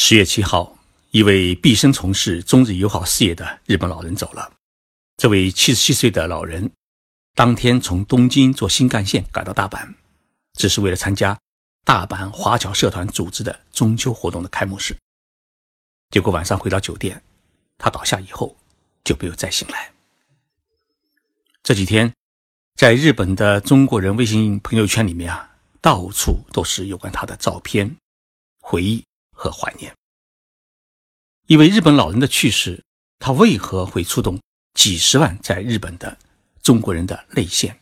十月七号，一位毕生从事中日友好事业的日本老人走了。这位七十七岁的老人，当天从东京坐新干线赶到大阪，只是为了参加大阪华侨社团组织的中秋活动的开幕式。结果晚上回到酒店，他倒下以后就没有再醒来。这几天，在日本的中国人微信朋友圈里面啊，到处都是有关他的照片、回忆。和怀念，因为日本老人的去世，他为何会触动几十万在日本的中国人的泪腺？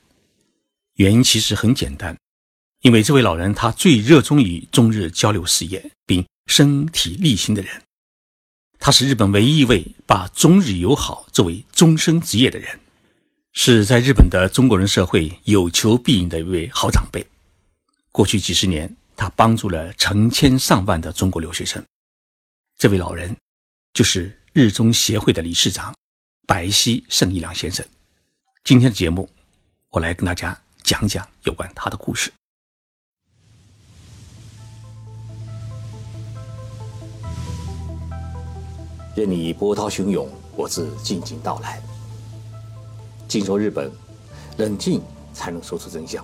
原因其实很简单，因为这位老人他最热衷于中日交流事业，并身体力行的人，他是日本唯一一位把中日友好作为终身职业的人，是在日本的中国人社会有求必应的一位好长辈。过去几十年。他帮助了成千上万的中国留学生。这位老人就是日中协会的理事长白溪胜一良先生。今天的节目，我来跟大家讲讲有关他的故事。任你波涛汹涌，我自静静到来。静说日本，冷静才能说出真相。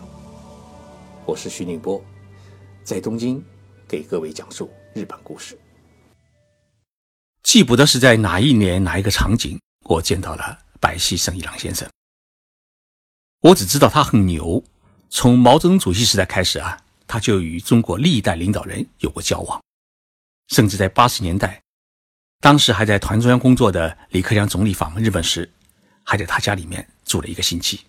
我是徐宁波。在东京，给各位讲述日本故事。记不得是在哪一年哪一个场景，我见到了白溪胜一郎先生。我只知道他很牛，从毛泽东主席时代开始啊，他就与中国历代领导人有过交往，甚至在八十年代，当时还在团中央工作的李克强总理访问日本时，还在他家里面住了一个星期。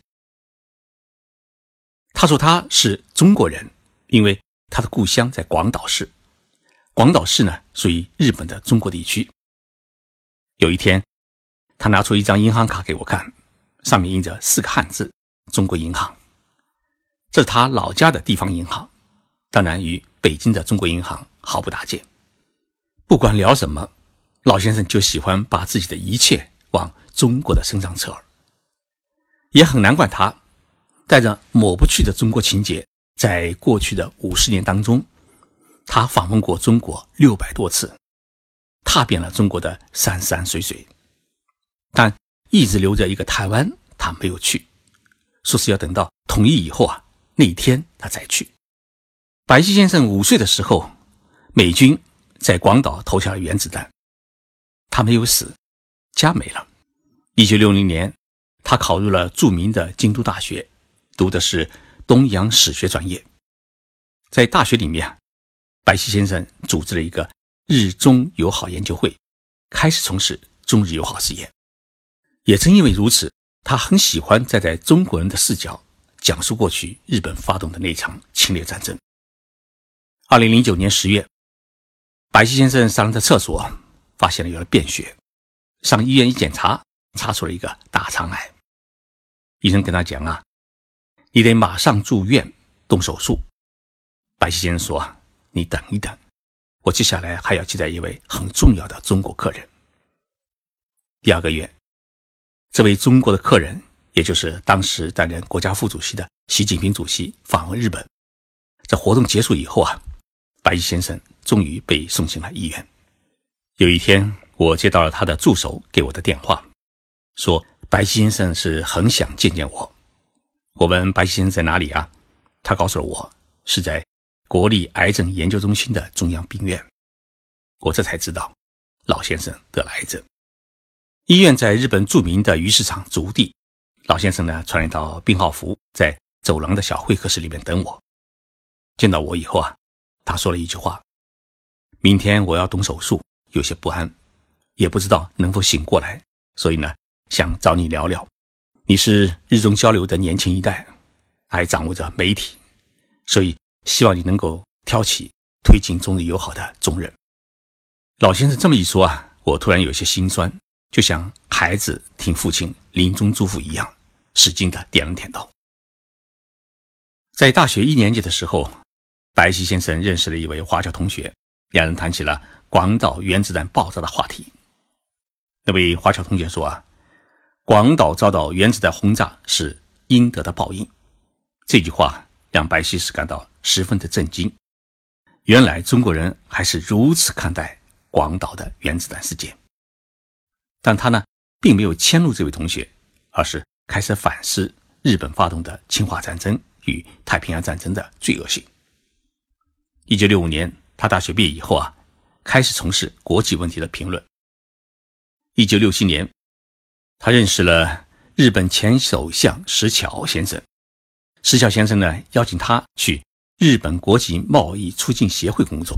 他说他是中国人，因为。他的故乡在广岛市，广岛市呢属于日本的中国地区。有一天，他拿出一张银行卡给我看，上面印着四个汉字“中国银行”，这是他老家的地方银行，当然与北京的中国银行毫不搭界。不管聊什么，老先生就喜欢把自己的一切往中国的身上扯，也很难怪他带着抹不去的中国情结。在过去的五十年当中，他访问过中国六百多次，踏遍了中国的山山水水，但一直留着一个台湾，他没有去，说是要等到统一以后啊，那一天他再去。白溪先生五岁的时候，美军在广岛投下了原子弹，他没有死，家没了。一九六零年，他考入了著名的京都大学，读的是。东洋史学专业，在大学里面，白溪先生组织了一个日中友好研究会，开始从事中日友好事业。也正因为如此，他很喜欢站在中国人的视角讲述过去日本发动的那场侵略战争。二零零九年十月，白溪先生上了厕所，发现了有了便血，上医院一检查，查出了一个大肠癌。医生跟他讲啊。你得马上住院动手术，白溪先生说：“你等一等，我接下来还要接待一位很重要的中国客人。”第二个月，这位中国的客人，也就是当时担任国家副主席的习近平主席访问日本。在活动结束以后啊，白先生终于被送进了医院。有一天，我接到了他的助手给我的电话，说白先生是很想见见我。我问白先生在哪里啊？他告诉了我是在国立癌症研究中心的中央病院。我这才知道老先生得了癌症。医院在日本著名的鱼市场足地。老先生呢穿一套病号服，在走廊的小会客室里面等我。见到我以后啊，他说了一句话：“明天我要动手术，有些不安，也不知道能否醒过来，所以呢，想找你聊聊。”你是日中交流的年轻一代，还掌握着媒体，所以希望你能够挑起推进中日友好的重任。老先生这么一说啊，我突然有些心酸，就像孩子听父亲临终嘱咐一样，使劲的点了点头。在大学一年级的时候，白溪先生认识了一位华侨同学，两人谈起了广岛原子弹爆炸的话题。那位华侨同学说啊。广岛遭到原子弹轰炸是应得的报应，这句话让白希是感到十分的震惊。原来中国人还是如此看待广岛的原子弹事件。但他呢，并没有迁怒这位同学，而是开始反思日本发动的侵华战争与太平洋战争的罪恶性。一九六五年，他大学毕业以后啊，开始从事国际问题的评论。一九六七年，他认识了日本前首相石桥先生。石桥先生呢，邀请他去日本国际贸易促进协会工作，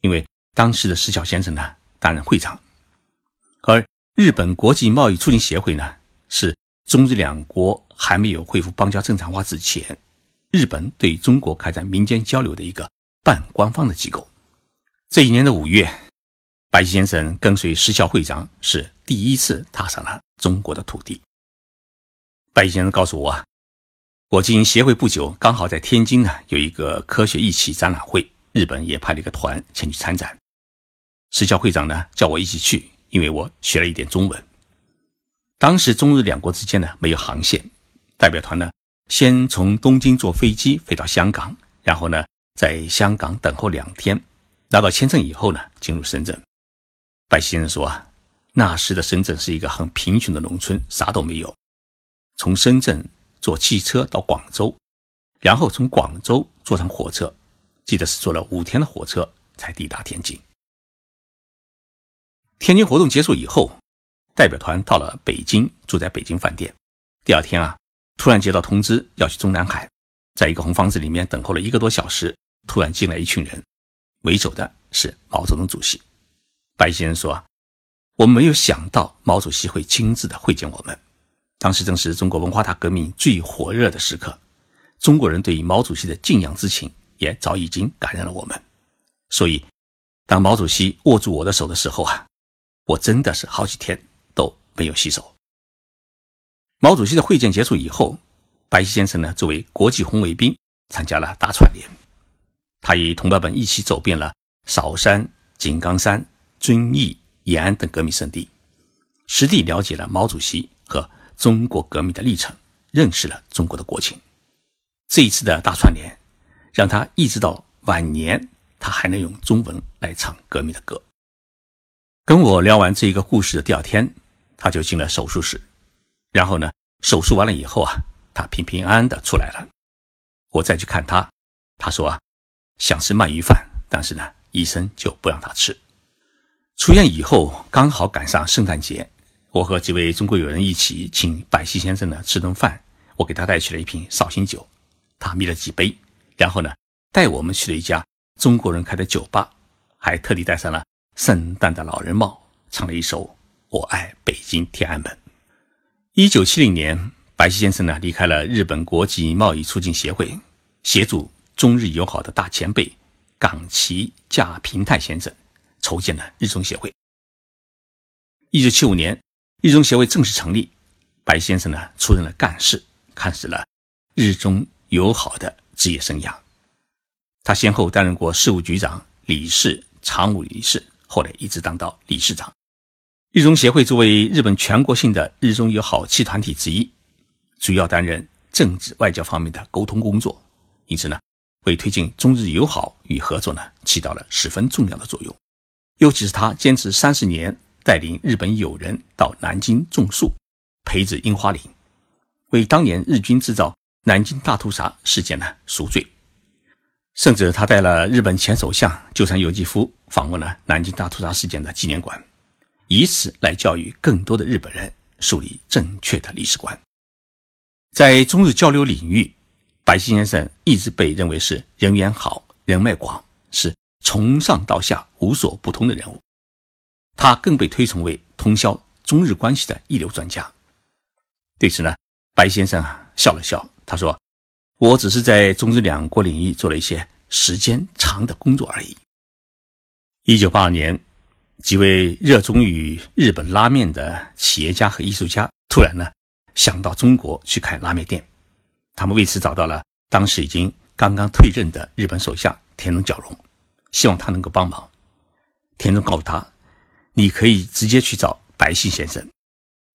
因为当时的石桥先生呢担任会长，而日本国际贸易促进协会呢是中日两国还没有恢复邦交正常化之前，日本对中国开展民间交流的一个。半官方的机构。这一年的五月，白先生跟随石桥会长是第一次踏上了中国的土地。白先生告诉我啊，我进协会不久，刚好在天津呢有一个科学仪器展览会，日本也派了一个团前去参展。石桥会长呢叫我一起去，因为我学了一点中文。当时中日两国之间呢没有航线，代表团呢先从东京坐飞机飞到香港，然后呢。在香港等候两天，拿到签证以后呢，进入深圳。白先生说啊，那时的深圳是一个很贫穷的农村，啥都没有。从深圳坐汽车到广州，然后从广州坐上火车，记得是坐了五天的火车才抵达天津。天津活动结束以后，代表团到了北京，住在北京饭店。第二天啊，突然接到通知要去中南海，在一个红房子里面等候了一个多小时。突然进来一群人，为首的是毛泽东主席。白先生说：“我们没有想到毛主席会亲自的会见我们。当时正是中国文化大革命最火热的时刻，中国人对于毛主席的敬仰之情也早已经感染了我们。所以，当毛主席握住我的手的时候啊，我真的是好几天都没有洗手。”毛主席的会见结束以后，白先生呢作为国际红卫兵参加了大串联。他与同伴们一起走遍了韶山、井冈山、遵义、延安等革命圣地，实地了解了毛主席和中国革命的历程，认识了中国的国情。这一次的大串联，让他一直到晚年，他还能用中文来唱革命的歌。跟我聊完这一个故事的第二天，他就进了手术室，然后呢，手术完了以后啊，他平平安安的出来了。我再去看他，他说啊。想吃鳗鱼饭，但是呢，医生就不让他吃。出院以后，刚好赶上圣诞节，我和几位中国友人一起请百西先生呢吃顿饭。我给他带去了一瓶绍兴酒，他抿了几杯，然后呢，带我们去了一家中国人开的酒吧，还特地戴上了圣诞的老人帽，唱了一首《我爱北京天安门》。一九七零年，白西先生呢离开了日本国际贸易促进协会，协助。中日友好的大前辈冈崎驾平太先生筹建了日中协会。一九七五年，日中协会正式成立，白先生呢出任了干事，开始了日中友好的职业生涯。他先后担任过事务局长、理事、常务理事，后来一直当到理事长。日中协会作为日本全国性的日中友好气团体之一，主要担任政治外交方面的沟通工作，因此呢。为推进中日友好与合作呢，起到了十分重要的作用。尤其是他坚持三十年，带领日本友人到南京种树、培植樱花林，为当年日军制造南京大屠杀事件呢赎罪。甚至他带了日本前首相鸠山由纪夫访问了南京大屠杀事件的纪念馆，以此来教育更多的日本人树立正确的历史观。在中日交流领域。白西先生一直被认为是人缘好、人脉广，是从上到下无所不通的人物。他更被推崇为通宵中日关系的一流专家。对此呢，白先生啊笑了笑，他说：“我只是在中日两国领域做了一些时间长的工作而已。”一九八二年，几位热衷于日本拉面的企业家和艺术家突然呢想到中国去开拉面店。他们为此找到了当时已经刚刚退任的日本首相田中角荣，希望他能够帮忙。田中告诉他：“你可以直接去找白希先生，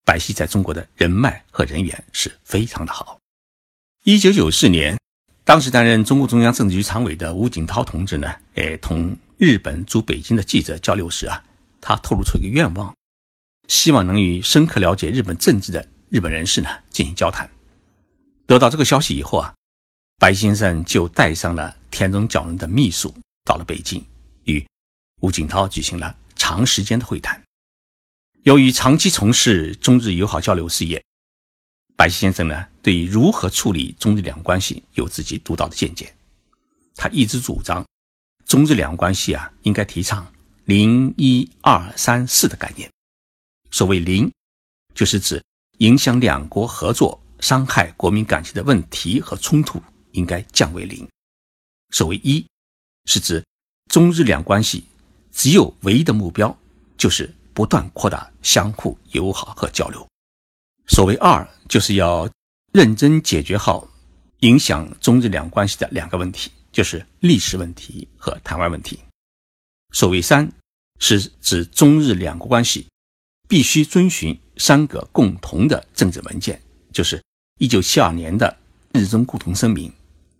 白希在中国的人脉和人缘是非常的好。”一九九四年，当时担任中共中央政治局常委的吴景涛同志呢，哎，同日本驻北京的记者交流时啊，他透露出一个愿望，希望能与深刻了解日本政治的日本人士呢进行交谈。得到这个消息以后啊，白先生就带上了田中角荣的秘书到了北京，与吴景涛举行了长时间的会谈。由于长期从事中日友好交流事业，白先生呢对于如何处理中日两国关系有自己独到的见解。他一直主张，中日两国关系啊应该提倡“零一二三四”的概念。所谓“零”，就是指影响两国合作、伤害国民感情的问题和冲突应该降为零；所谓“一”，是指中日两关系只有唯一的目标就是。不断扩大相互友好和交流。所谓二，就是要认真解决好影响中日两关系的两个问题，就是历史问题和台湾问题。所谓三，是指中日两国关系必须遵循三个共同的政治文件，就是一九七二年的日中共同声明，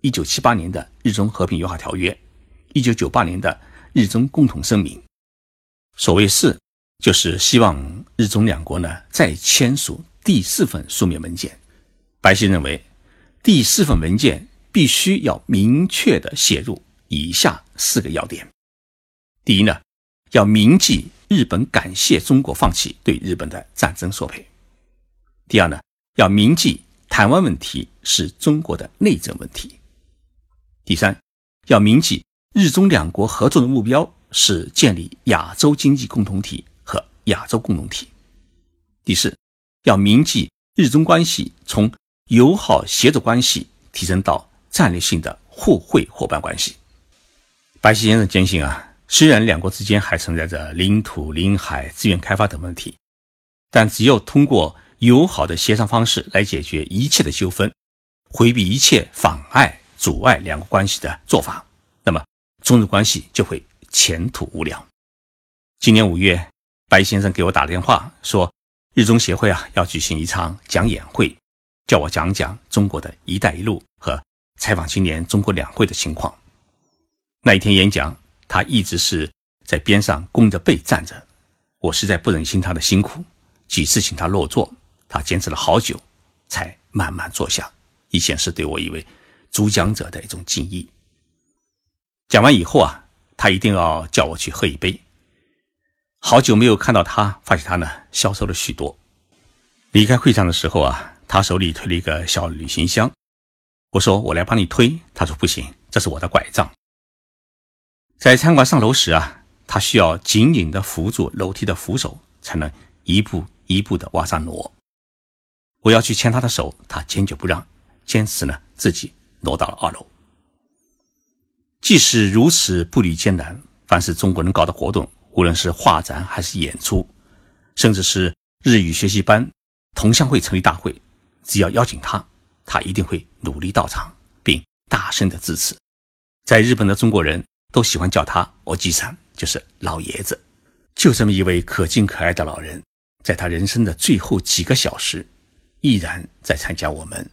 一九七八年的日中和平友好条约，一九九八年的日中共同声明。所谓四。就是希望日中两国呢再签署第四份书面文件。白希认为，第四份文件必须要明确的写入以下四个要点：第一呢，要铭记日本感谢中国放弃对日本的战争索赔；第二呢，要铭记台湾问题是中国的内政问题；第三，要铭记日中两国合作的目标是建立亚洲经济共同体和。亚洲共同体。第四，要铭记日中关系从友好协作关系提升到战略性的互惠伙伴关系。白希先生坚信啊，虽然两国之间还存在着领土、领海、资源开发等问题，但只有通过友好的协商方式来解决一切的纠纷，回避一切妨碍、阻碍两国关系的做法，中日关系就会前途无量。今年五月。白先生给我打电话说，日中协会啊要举行一场讲演会，叫我讲讲中国的一带一路和采访今年中国两会的情况。那一天演讲，他一直是在边上弓着背站着，我实在不忍心他的辛苦，几次请他落座，他坚持了好久，才慢慢坐下，以显示对我一位主讲者的一种敬意。讲完以后啊，他一定要叫我去喝一杯。好久没有看到他，发现他呢消瘦了许多。离开会场的时候啊，他手里推了一个小旅行箱。我说：“我来帮你推。”他说：“不行，这是我的拐杖。”在餐馆上楼时啊，他需要紧紧地扶住楼梯的扶手，才能一步一步地往上挪。我要去牵他的手，他坚决不让，坚持呢自己挪到了二楼。即使如此步履艰难，凡是中国人搞的活动。无论是画展还是演出，甚至是日语学习班、同乡会成立大会，只要邀请他，他一定会努力到场，并大声的支持。在日本的中国人都喜欢叫他“我吉桑”，就是老爷子。就这么一位可敬可爱的老人，在他人生的最后几个小时，依然在参加我们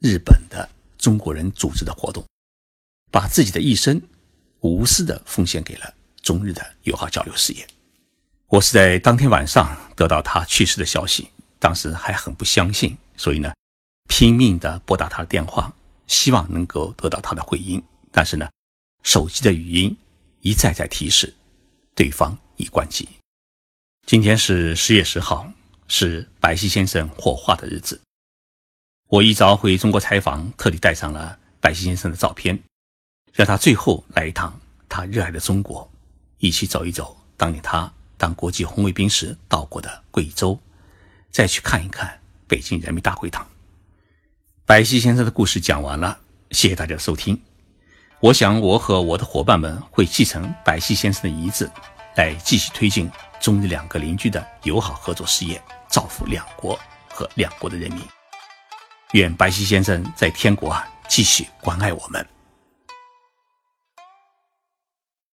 日本的中国人组织的活动，把自己的一生无私的奉献给了。中日的友好交流事业，我是在当天晚上得到他去世的消息，当时还很不相信，所以呢，拼命的拨打他的电话，希望能够得到他的回音。但是呢，手机的语音一再在提示对方已关机。今天是十月十号，是白希先生火化的日子。我一早回中国采访，特地带上了白希先生的照片，让他最后来一趟他热爱的中国。一起走一走当年他当国际红卫兵时到过的贵州，再去看一看北京人民大会堂。白希先生的故事讲完了，谢谢大家收听。我想我和我的伙伴们会继承白希先生的遗志，来继续推进中日两个邻居的友好合作事业，造福两国和两国的人民。愿白希先生在天国啊继续关爱我们。